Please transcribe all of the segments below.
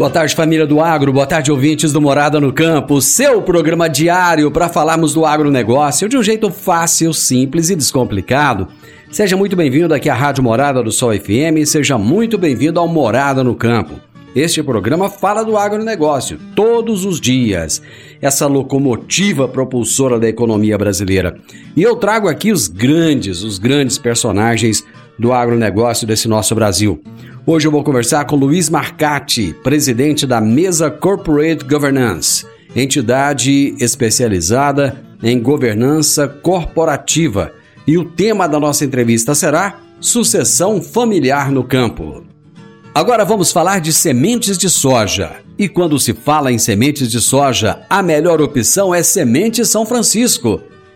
Boa tarde, família do agro. Boa tarde, ouvintes do Morada no Campo. Seu programa diário para falarmos do agronegócio de um jeito fácil, simples e descomplicado. Seja muito bem-vindo aqui à Rádio Morada do Sol FM. Seja muito bem-vindo ao Morada no Campo. Este programa fala do agronegócio todos os dias, essa locomotiva propulsora da economia brasileira. E eu trago aqui os grandes, os grandes personagens do agronegócio desse nosso Brasil. Hoje eu vou conversar com Luiz Marcati, presidente da Mesa Corporate Governance, entidade especializada em governança corporativa. E o tema da nossa entrevista será Sucessão Familiar no Campo. Agora vamos falar de sementes de soja. E quando se fala em sementes de soja, a melhor opção é Semente São Francisco.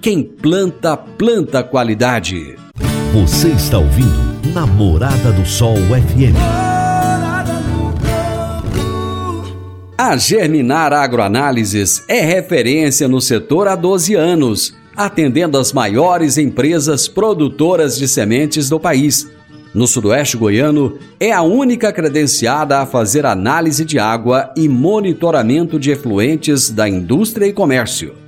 quem planta, planta qualidade. Você está ouvindo Namorada do Sol FM. A Germinar Agroanálises é referência no setor há 12 anos, atendendo as maiores empresas produtoras de sementes do país. No Sudoeste Goiano, é a única credenciada a fazer análise de água e monitoramento de efluentes da indústria e comércio.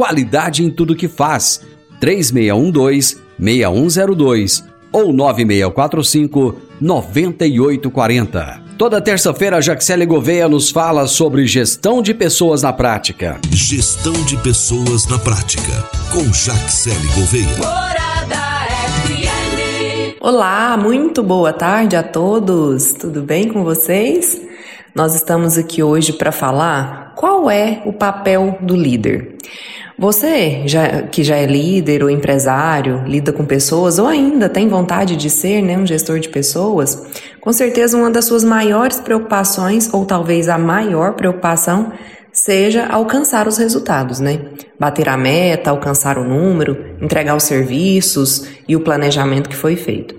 qualidade em tudo que faz. 3612-6102 ou 9645-9840. Toda terça-feira, a Jaxele Gouveia nos fala sobre gestão de pessoas na prática. Gestão de pessoas na prática. Com Jaxele Gouveia. Morada FM. Olá, muito boa tarde a todos. Tudo bem com vocês? Nós estamos aqui hoje para falar qual é o papel do líder. Você, já, que já é líder ou empresário, lida com pessoas ou ainda tem vontade de ser né, um gestor de pessoas, com certeza uma das suas maiores preocupações, ou talvez a maior preocupação, seja alcançar os resultados, né? Bater a meta, alcançar o número, entregar os serviços e o planejamento que foi feito.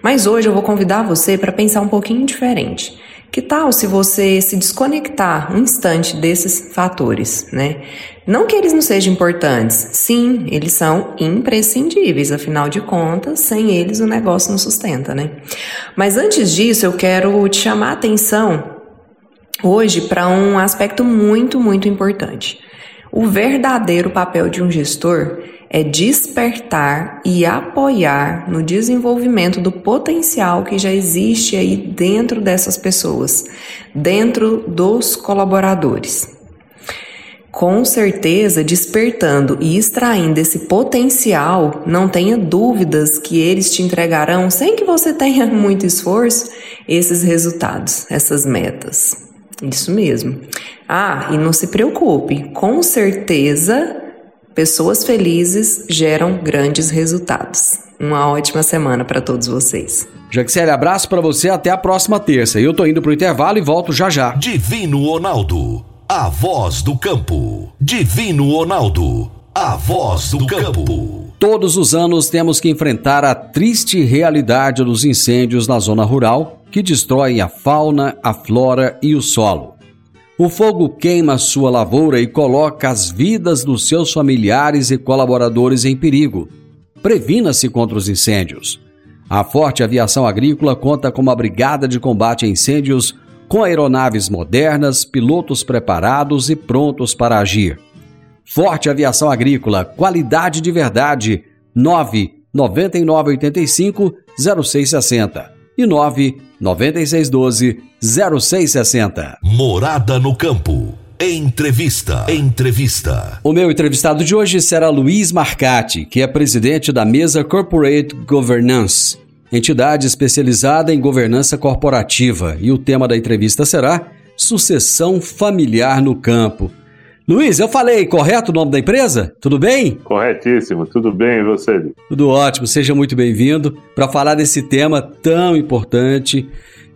Mas hoje eu vou convidar você para pensar um pouquinho diferente. Que tal se você se desconectar um instante desses fatores, né? Não que eles não sejam importantes, sim, eles são imprescindíveis, afinal de contas, sem eles o negócio não sustenta, né? Mas antes disso, eu quero te chamar a atenção hoje para um aspecto muito, muito importante. O verdadeiro papel de um gestor é despertar e apoiar no desenvolvimento do potencial que já existe aí dentro dessas pessoas, dentro dos colaboradores. Com certeza, despertando e extraindo esse potencial, não tenha dúvidas que eles te entregarão, sem que você tenha muito esforço, esses resultados, essas metas. Isso mesmo. Ah, e não se preocupe, com certeza Pessoas felizes geram grandes resultados. Uma ótima semana para todos vocês. Jaxele, abraço para você até a próxima terça. Eu tô indo pro intervalo e volto já já. Divino Ronaldo, a voz do campo. Divino Ronaldo, a voz do campo. Todos os anos temos que enfrentar a triste realidade dos incêndios na zona rural que destroem a fauna, a flora e o solo. O fogo queima sua lavoura e coloca as vidas dos seus familiares e colaboradores em perigo. Previna-se contra os incêndios. A Forte Aviação Agrícola conta com uma brigada de combate a incêndios com aeronaves modernas, pilotos preparados e prontos para agir. Forte Aviação Agrícola, qualidade de verdade. 9 9985 0660 e 9 9612 0660. Morada no campo. Entrevista. Entrevista. O meu entrevistado de hoje será Luiz Marcati, que é presidente da Mesa Corporate Governance, entidade especializada em governança corporativa, e o tema da entrevista será Sucessão Familiar no Campo. Luiz, eu falei correto o nome da empresa? Tudo bem? Corretíssimo, tudo bem e você? Tudo ótimo, seja muito bem-vindo para falar desse tema tão importante.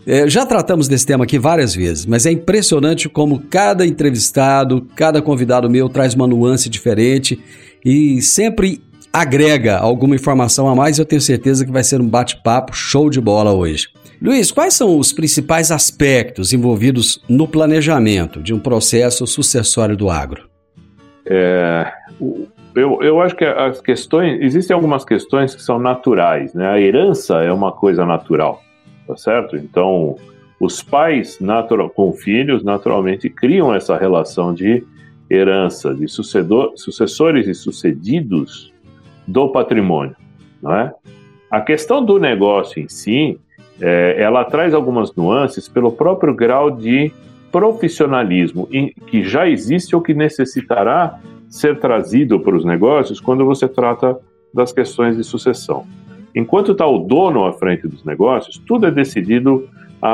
É, já tratamos desse tema aqui várias vezes, mas é impressionante como cada entrevistado, cada convidado meu traz uma nuance diferente e sempre agrega alguma informação a mais. Eu tenho certeza que vai ser um bate-papo show de bola hoje. Luiz, quais são os principais aspectos envolvidos no planejamento de um processo sucessório do agro? É, eu, eu acho que as questões, existem algumas questões que são naturais, né? A herança é uma coisa natural, tá certo? Então, os pais natural, com filhos naturalmente criam essa relação de herança, de sucedor, sucessores e sucedidos do patrimônio, não é? A questão do negócio em si, é, ela traz algumas nuances pelo próprio grau de profissionalismo que já existe ou que necessitará ser trazido para os negócios quando você trata das questões de sucessão. Enquanto está o dono à frente dos negócios, tudo é decidido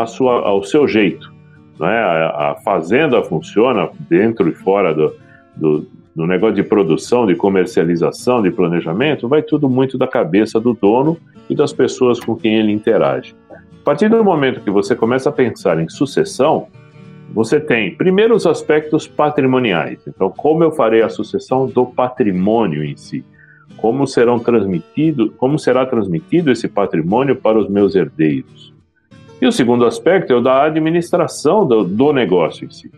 sua, ao seu jeito. Né? A, a fazenda funciona dentro e fora do, do, do negócio de produção, de comercialização, de planejamento, vai tudo muito da cabeça do dono e das pessoas com quem ele interage. A partir do momento que você começa a pensar em sucessão, você tem primeiro os aspectos patrimoniais. Então, como eu farei a sucessão do patrimônio em si? Como serão transmitido, como será transmitido esse patrimônio para os meus herdeiros? E o segundo aspecto é o da administração do, do negócio em si.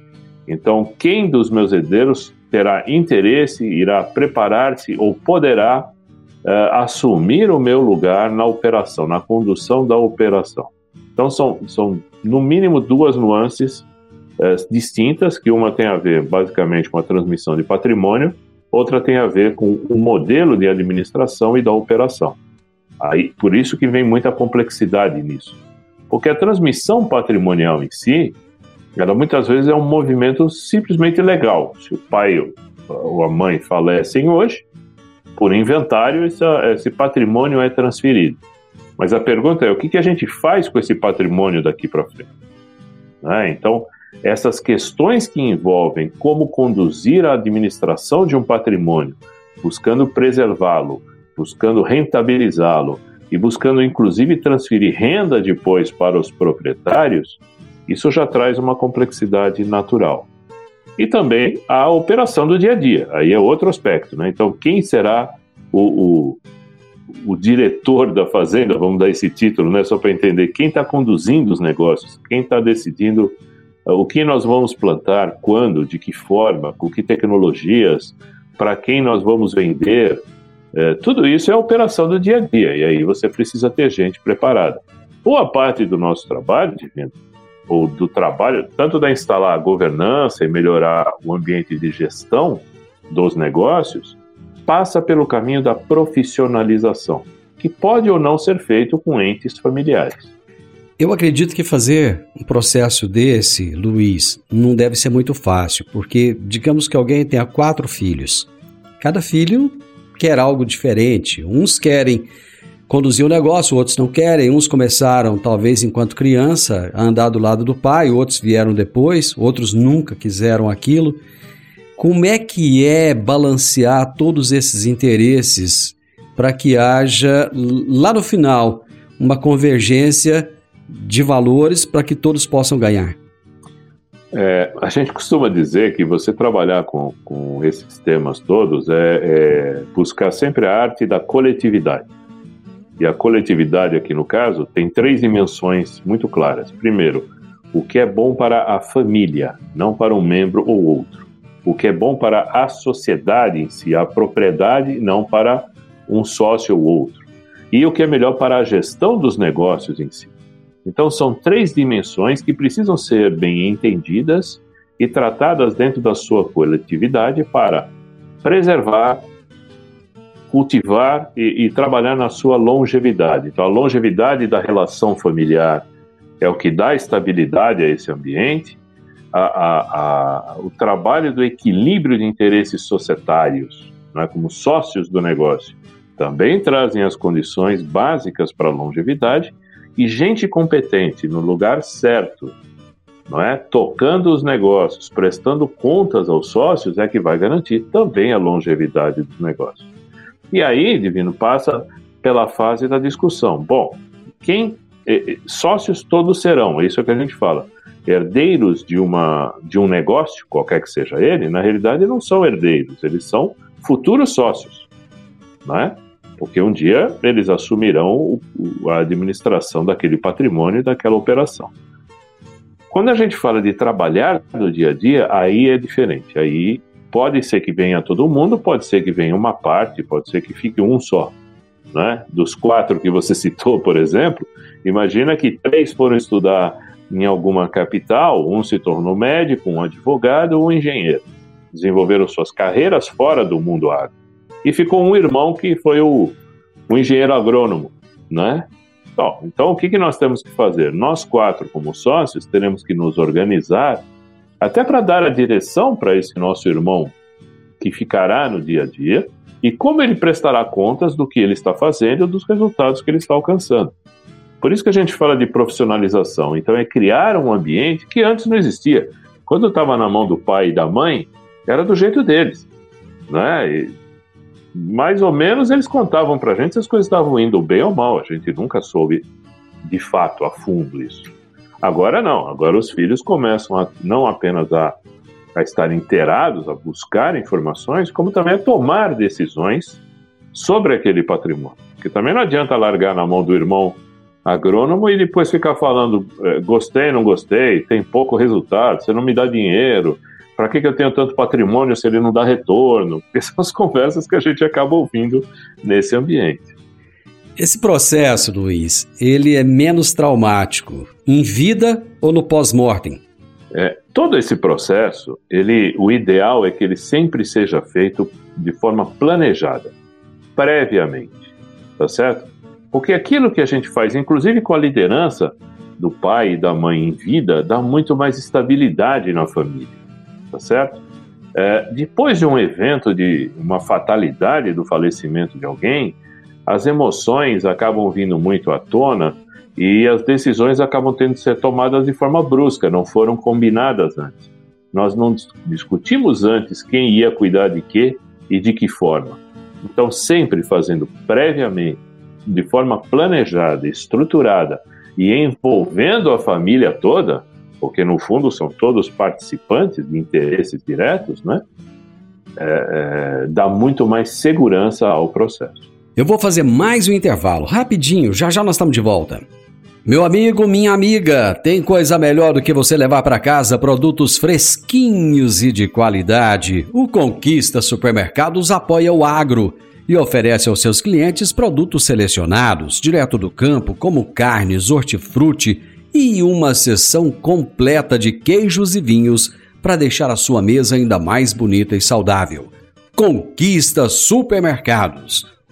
Então, quem dos meus herdeiros terá interesse, irá preparar-se ou poderá uh, assumir o meu lugar na operação, na condução da operação? Então, são, são no mínimo duas nuances uh, distintas, que uma tem a ver basicamente com a transmissão de patrimônio, outra tem a ver com o modelo de administração e da operação. Aí, por isso que vem muita complexidade nisso. Porque a transmissão patrimonial em si, ela muitas vezes é um movimento simplesmente legal. Se o pai ou a mãe falecem hoje, por inventário, esse, esse patrimônio é transferido. Mas a pergunta é: o que, que a gente faz com esse patrimônio daqui para frente? Né? Então, essas questões que envolvem como conduzir a administração de um patrimônio, buscando preservá-lo, buscando rentabilizá-lo e buscando inclusive transferir renda depois para os proprietários, isso já traz uma complexidade natural. E também a operação do dia a dia, aí é outro aspecto. Né? Então, quem será o, o, o diretor da fazenda, vamos dar esse título, né? só para entender, quem está conduzindo os negócios, quem está decidindo uh, o que nós vamos plantar, quando, de que forma, com que tecnologias, para quem nós vamos vender, é, tudo isso é operação do dia a dia, e aí você precisa ter gente preparada. Boa parte do nosso trabalho, Divino, ou do trabalho, tanto da instalar a governança e melhorar o ambiente de gestão dos negócios, passa pelo caminho da profissionalização, que pode ou não ser feito com entes familiares. Eu acredito que fazer um processo desse, Luiz, não deve ser muito fácil, porque digamos que alguém tenha quatro filhos. Cada filho quer algo diferente. Uns querem conduzir o negócio, outros não querem. Uns começaram, talvez enquanto criança, a andar do lado do pai, outros vieram depois, outros nunca quiseram aquilo. Como é que é balancear todos esses interesses para que haja, lá no final, uma convergência de valores para que todos possam ganhar? É, a gente costuma dizer que você trabalhar com, com esses temas todos é, é buscar sempre a arte da coletividade. E a coletividade, aqui no caso, tem três dimensões muito claras. Primeiro, o que é bom para a família, não para um membro ou outro. O que é bom para a sociedade em si, a propriedade, não para um sócio ou outro. E o que é melhor para a gestão dos negócios em si. Então, são três dimensões que precisam ser bem entendidas e tratadas dentro da sua coletividade para preservar, cultivar e, e, trabalhar na sua longevidade. Então, a longevidade da relação familiar é o que dá estabilidade a esse ambiente. A, a, a, o trabalho do equilíbrio de interesses societários, né, como sócios do negócio, também trazem as condições básicas para a longevidade e gente competente no lugar certo, não é? Tocando os negócios, prestando contas aos sócios é que vai garantir também a longevidade dos negócios. E aí, Divino, passa pela fase da discussão. Bom, quem sócios todos serão, é isso que a gente fala. Herdeiros de uma de um negócio, qualquer que seja ele, na realidade não são herdeiros, eles são futuros sócios, não é? porque um dia eles assumirão a administração daquele patrimônio e daquela operação. Quando a gente fala de trabalhar no dia a dia, aí é diferente. Aí pode ser que venha todo mundo, pode ser que venha uma parte, pode ser que fique um só. Né? Dos quatro que você citou, por exemplo, imagina que três foram estudar em alguma capital, um se tornou médico, um advogado, um engenheiro. Desenvolveram suas carreiras fora do mundo agro e ficou um irmão que foi o, o engenheiro agrônomo, né? Bom, então, o que, que nós temos que fazer? Nós quatro, como sócios, teremos que nos organizar até para dar a direção para esse nosso irmão que ficará no dia a dia e como ele prestará contas do que ele está fazendo e dos resultados que ele está alcançando. Por isso que a gente fala de profissionalização. Então, é criar um ambiente que antes não existia. Quando estava na mão do pai e da mãe, era do jeito deles. Né? E mais ou menos eles contavam pra gente se as coisas estavam indo bem ou mal. A gente nunca soube de fato, a fundo isso. Agora não, agora os filhos começam a, não apenas a, a estar inteirados, a buscar informações, como também a tomar decisões sobre aquele patrimônio. Porque também não adianta largar na mão do irmão agrônomo e depois ficar falando é, gostei, não gostei, tem pouco resultado, você não me dá dinheiro, para que, que eu tenho tanto patrimônio se ele não dá retorno? Essas são as conversas que a gente acaba ouvindo nesse ambiente. Esse processo, Luiz, ele é menos traumático em vida ou no pós-mortem? É, todo esse processo, ele, o ideal é que ele sempre seja feito de forma planejada, previamente, tá certo? Porque aquilo que a gente faz, inclusive com a liderança do pai e da mãe em vida, dá muito mais estabilidade na família tá certo? É, depois de um evento de uma fatalidade do falecimento de alguém, as emoções acabam vindo muito à tona e as decisões acabam tendo que ser tomadas de forma brusca, não foram combinadas antes. Nós não discutimos antes quem ia cuidar de quê e de que forma. Então, sempre fazendo previamente, de forma planejada, estruturada e envolvendo a família toda, porque no fundo são todos participantes de interesses diretos, né? É, é, dá muito mais segurança ao processo. Eu vou fazer mais um intervalo, rapidinho, já já nós estamos de volta. Meu amigo, minha amiga, tem coisa melhor do que você levar para casa produtos fresquinhos e de qualidade. O Conquista Supermercados apoia o agro e oferece aos seus clientes produtos selecionados, direto do campo, como carnes, hortifruti e uma sessão completa de queijos e vinhos para deixar a sua mesa ainda mais bonita e saudável. Conquista Supermercados.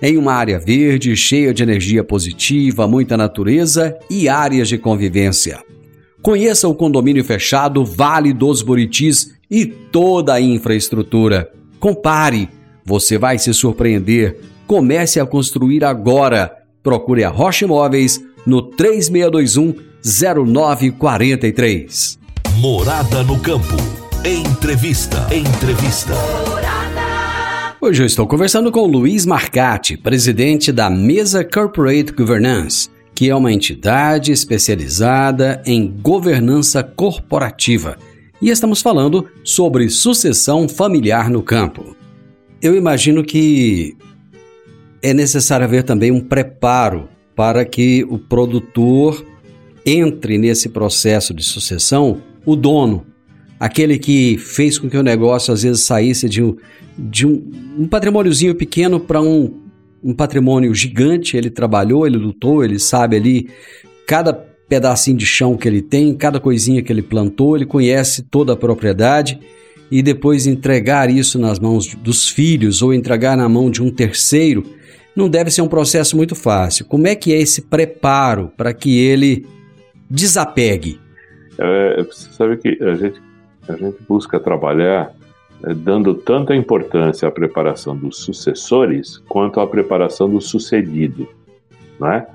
em uma área verde, cheia de energia positiva, muita natureza e áreas de convivência. Conheça o condomínio fechado Vale dos Buritis e toda a infraestrutura. Compare, você vai se surpreender. Comece a construir agora. Procure a Rocha Imóveis no 3621 0943. Morada no campo. Entrevista. Entrevista. Hoje eu estou conversando com Luiz Marcati, presidente da Mesa Corporate Governance, que é uma entidade especializada em governança corporativa. E estamos falando sobre sucessão familiar no campo. Eu imagino que é necessário haver também um preparo para que o produtor entre nesse processo de sucessão, o dono, aquele que fez com que o negócio às vezes saísse de um, de um, um patrimôniozinho pequeno para um, um patrimônio gigante. Ele trabalhou, ele lutou, ele sabe ali cada pedacinho de chão que ele tem, cada coisinha que ele plantou, ele conhece toda a propriedade e depois entregar isso nas mãos dos filhos ou entregar na mão de um terceiro não deve ser um processo muito fácil. Como é que é esse preparo para que ele desapegue? É, você sabe que a gente, a gente busca trabalhar é, dando tanta importância à preparação dos sucessores quanto à preparação do sucedido, né?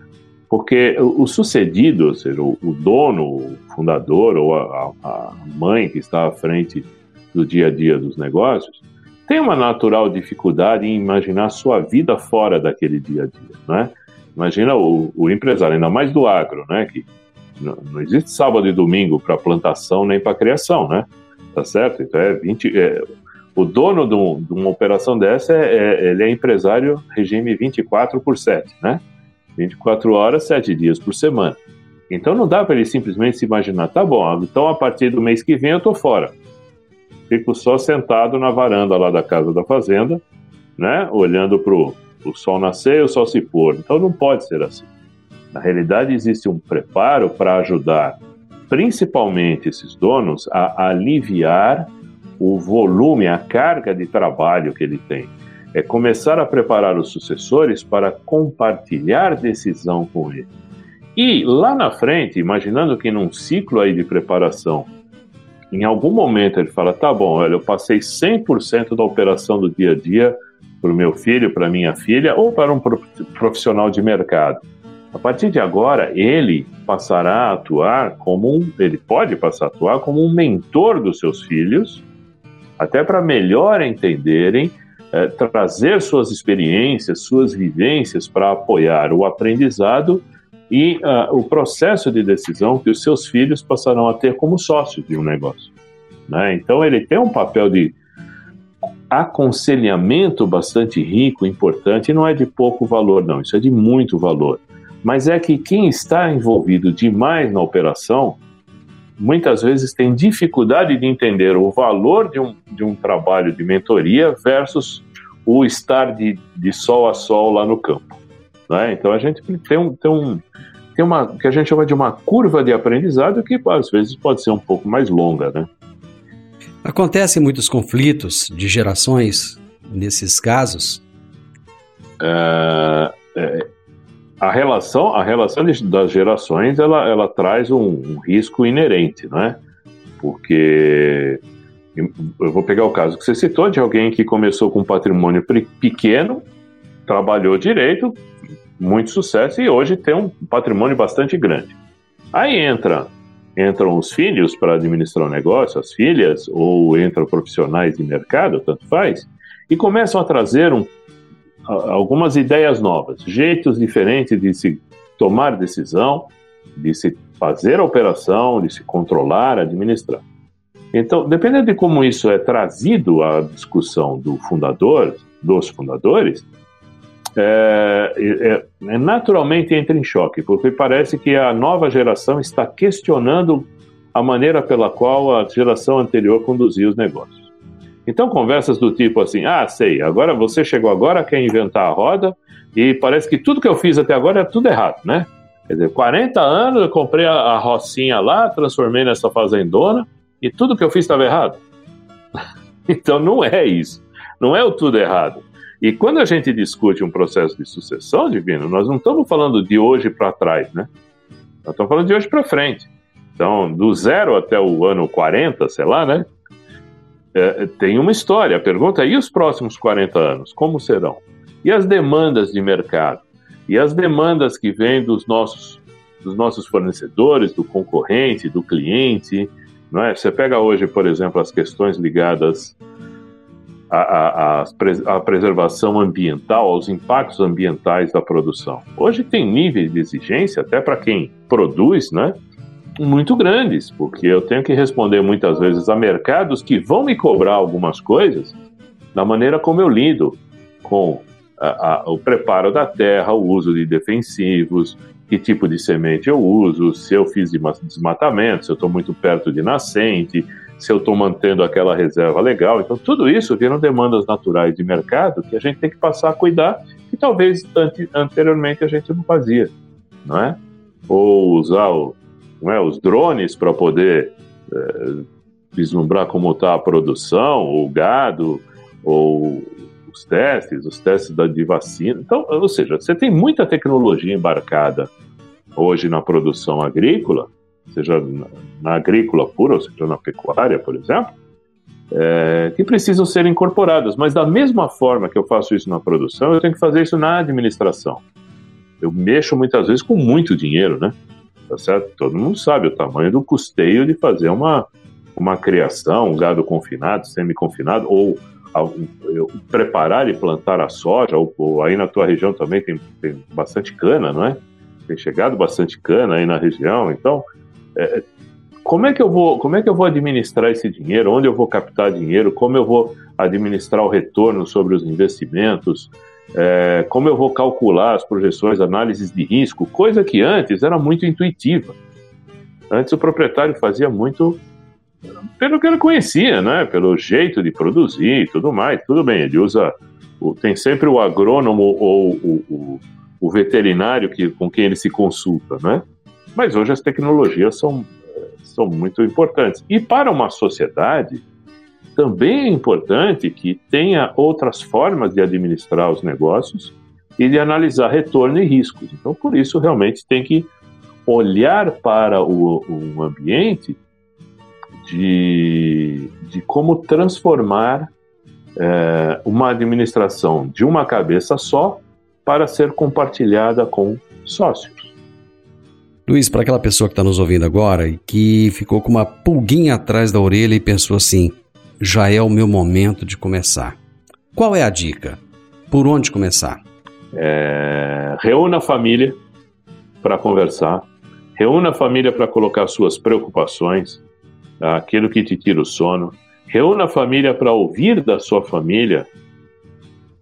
Porque o, sucedido, ou seja, o, o, dono, o fundador ou a, a mãe que está à frente do dia a dia dos negócios, tem uma natural dificuldade em imaginar sua vida fora daquele dia a dia, né? Imagina o, o empresário, ainda mais do agro, né? Que não, não existe sábado e domingo para plantação nem para criação, né? Tá certo? Então é 20. É, o dono de, um, de, uma operação dessa é, é, ele é empresário regime 24 por 7, né? 24 horas, 7 dias por semana. Então não dá para ele simplesmente se imaginar, tá bom, então a partir do mês que vem eu tô fora. Fico só sentado na varanda lá da casa da fazenda, né? Olhando pro o sol nascer e o sol se pôr. Então não pode ser assim. Na realidade, existe um preparo para ajudar, principalmente esses donos, a aliviar o volume, a carga de trabalho que ele tem. É começar a preparar os sucessores para compartilhar decisão com ele. E lá na frente, imaginando que num ciclo aí de preparação, em algum momento ele fala: tá bom, olha, eu passei 100% da operação do dia a dia para o meu filho, para minha filha ou para um profissional de mercado. A partir de agora, ele passará a atuar como um, ele pode passar a atuar como um mentor dos seus filhos, até para melhor entenderem, é, trazer suas experiências, suas vivências para apoiar o aprendizado e uh, o processo de decisão que os seus filhos passarão a ter como sócios de um negócio. Né? Então, ele tem um papel de aconselhamento bastante rico, importante, e não é de pouco valor, não, isso é de muito valor mas é que quem está envolvido demais na operação muitas vezes tem dificuldade de entender o valor de um, de um trabalho de mentoria versus o estar de, de sol a sol lá no campo. Né? Então a gente tem, um, tem, um, tem uma que a gente chama de uma curva de aprendizado que às vezes pode ser um pouco mais longa. Né? Acontecem muitos conflitos de gerações nesses casos? É, a relação, a relação das gerações, ela, ela traz um, um risco inerente, não é? Porque eu vou pegar o caso que você citou de alguém que começou com um patrimônio pequeno, trabalhou direito, muito sucesso e hoje tem um patrimônio bastante grande. Aí entra entram os filhos para administrar o negócio, as filhas, ou entram profissionais de mercado, tanto faz, e começam a trazer um algumas ideias novas, jeitos diferentes de se tomar decisão, de se fazer a operação, de se controlar, administrar. Então, dependendo de como isso é trazido à discussão do fundador, dos fundadores, é, é, é, naturalmente entra em choque, porque parece que a nova geração está questionando a maneira pela qual a geração anterior conduzia os negócios. Então, conversas do tipo assim: ah, sei, agora você chegou agora, quer inventar a roda, e parece que tudo que eu fiz até agora é tudo errado, né? Quer dizer, 40 anos eu comprei a, a rocinha lá, transformei nessa fazendona, e tudo que eu fiz estava errado. então, não é isso. Não é o tudo errado. E quando a gente discute um processo de sucessão divino, nós não estamos falando de hoje para trás, né? Nós estamos falando de hoje para frente. Então, do zero até o ano 40, sei lá, né? É, tem uma história. A pergunta é: e os próximos 40 anos? Como serão? E as demandas de mercado? E as demandas que vêm dos nossos, dos nossos fornecedores, do concorrente, do cliente? Não é? Você pega hoje, por exemplo, as questões ligadas à, à, à, preservação ambiental, aos impactos ambientais da produção. Hoje tem níveis de exigência, até para quem produz, né? Muito grandes, porque eu tenho que responder muitas vezes a mercados que vão me cobrar algumas coisas da maneira como eu lido com a, a, o preparo da terra, o uso de defensivos, que tipo de semente eu uso, se eu fiz desmatamento, se eu estou muito perto de nascente, se eu estou mantendo aquela reserva legal. Então, tudo isso viram demandas naturais de mercado que a gente tem que passar a cuidar, que talvez anteriormente a gente não fazia, não é? Ou usar o, não é, os drones para poder é, vislumbrar como está a produção, o gado, ou os testes, os testes da, de vacina. Então, ou seja, você tem muita tecnologia embarcada hoje na produção agrícola, seja na, na agrícola pura, ou seja na pecuária, por exemplo, é, que precisam ser incorporadas. Mas da mesma forma que eu faço isso na produção, eu tenho que fazer isso na administração. Eu mexo muitas vezes com muito dinheiro, né? Tá certo? Todo mundo sabe o tamanho do custeio de fazer uma, uma criação, um gado confinado, semi-confinado, ou preparar e plantar a soja, ou, ou, aí na tua região também tem, tem bastante cana, não é? Tem chegado bastante cana aí na região, então é, como é que eu vou como é que eu vou administrar esse dinheiro? Onde eu vou captar dinheiro? Como eu vou administrar o retorno sobre os investimentos? É, como eu vou calcular as projeções, análises de risco, coisa que antes era muito intuitiva. Antes o proprietário fazia muito pelo que ele conhecia, né? Pelo jeito de produzir e tudo mais. Tudo bem, ele usa. Tem sempre o agrônomo ou o, o, o veterinário que, com quem ele se consulta, né? Mas hoje as tecnologias são, são muito importantes. E para uma sociedade, também é importante que tenha outras formas de administrar os negócios e de analisar retorno e riscos. Então, por isso, realmente tem que olhar para o, ambiente de, de como transformar é, uma administração de uma cabeça só para ser compartilhada com sócios. Luiz, para aquela pessoa que está nos ouvindo agora e que ficou com uma pulguinha atrás da orelha e pensou assim: já é o meu momento de começar. Qual é a dica? Por onde começar? É, reúna a família para conversar, reúna a família para colocar suas preocupações, aquilo que te tira o sono, reúna a família para ouvir da sua família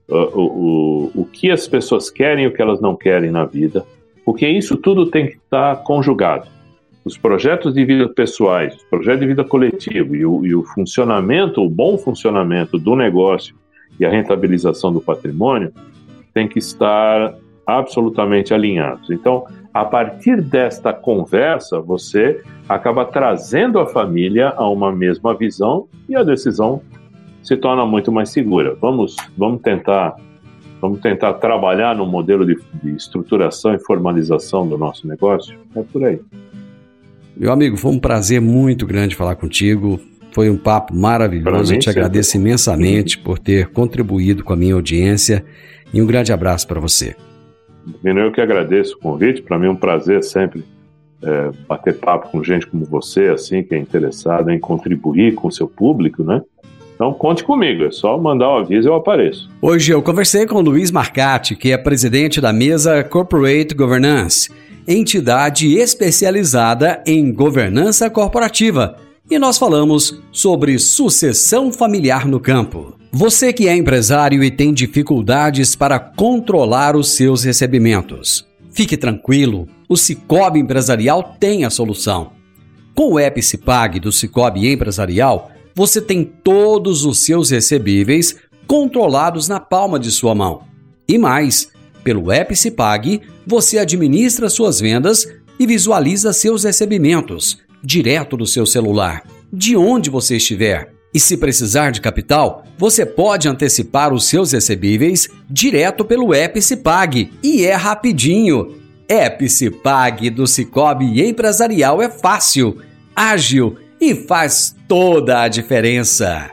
o, o, o, que as pessoas querem e o que elas não querem na vida, porque isso tudo tem que estar tá conjugado os projetos de vida pessoais, o projeto de vida coletivo e o, e o funcionamento, o bom funcionamento do negócio e a rentabilização do patrimônio tem que estar absolutamente alinhados. Então, a partir desta conversa, você acaba trazendo a família a uma mesma visão e a decisão se torna muito mais segura. Vamos, vamos tentar, vamos tentar trabalhar no modelo de, de estruturação e formalização do nosso negócio. É por aí. Meu amigo, foi um prazer muito grande falar contigo. Foi um papo maravilhoso. Eu te agradeço imensamente por ter contribuído com a minha audiência e um grande abraço para você. Eu que agradeço o convite. Para mim é um prazer sempre é, bater papo com gente como você, assim, que é interessada em contribuir com o seu público, né? Então conte comigo, é só mandar o um aviso e eu apareço. Hoje eu conversei com o Luiz Marcati, que é presidente da mesa Corporate Governance entidade especializada em governança corporativa, e nós falamos sobre sucessão familiar no campo. Você que é empresário e tem dificuldades para controlar os seus recebimentos, fique tranquilo, o Cicobi Empresarial tem a solução. Com o app Cipag do Cicobi Empresarial, você tem todos os seus recebíveis controlados na palma de sua mão. E mais, pelo app Cipag, você administra suas vendas e visualiza seus recebimentos direto do seu celular, de onde você estiver. E se precisar de capital, você pode antecipar os seus recebíveis direto pelo app e é rapidinho. App Cipag do Cicobi Empresarial é fácil, ágil e faz toda a diferença.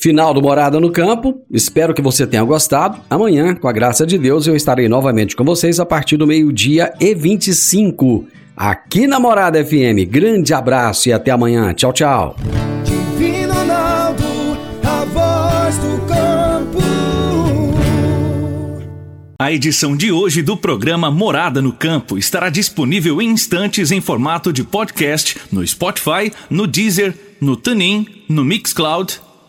Final do Morada no Campo. Espero que você tenha gostado. Amanhã, com a graça de Deus, eu estarei novamente com vocês a partir do meio-dia e 25 aqui na Morada FM. Grande abraço e até amanhã. Tchau, tchau. Divino Ronaldo, a voz do campo. A edição de hoje do programa Morada no Campo estará disponível em instantes em formato de podcast no Spotify, no Deezer, no TuneIn, no Mixcloud,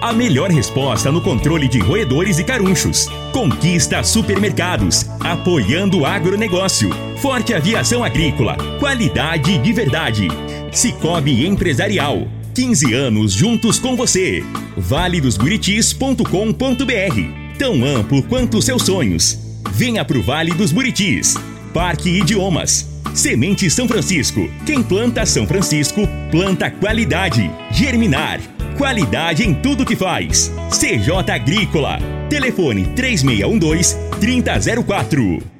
A melhor resposta no controle de roedores e carunchos. Conquista supermercados, apoiando o agronegócio. Forte aviação agrícola, qualidade de verdade. Cicobi Empresarial. 15 anos juntos com você. valedosburitis.com.br. Tão amplo quanto seus sonhos. Venha pro Vale dos Buritis. Parque Idiomas. Semente São Francisco. Quem planta São Francisco, planta qualidade. Germinar. Qualidade em tudo que faz. CJ Agrícola. Telefone 3612 3004.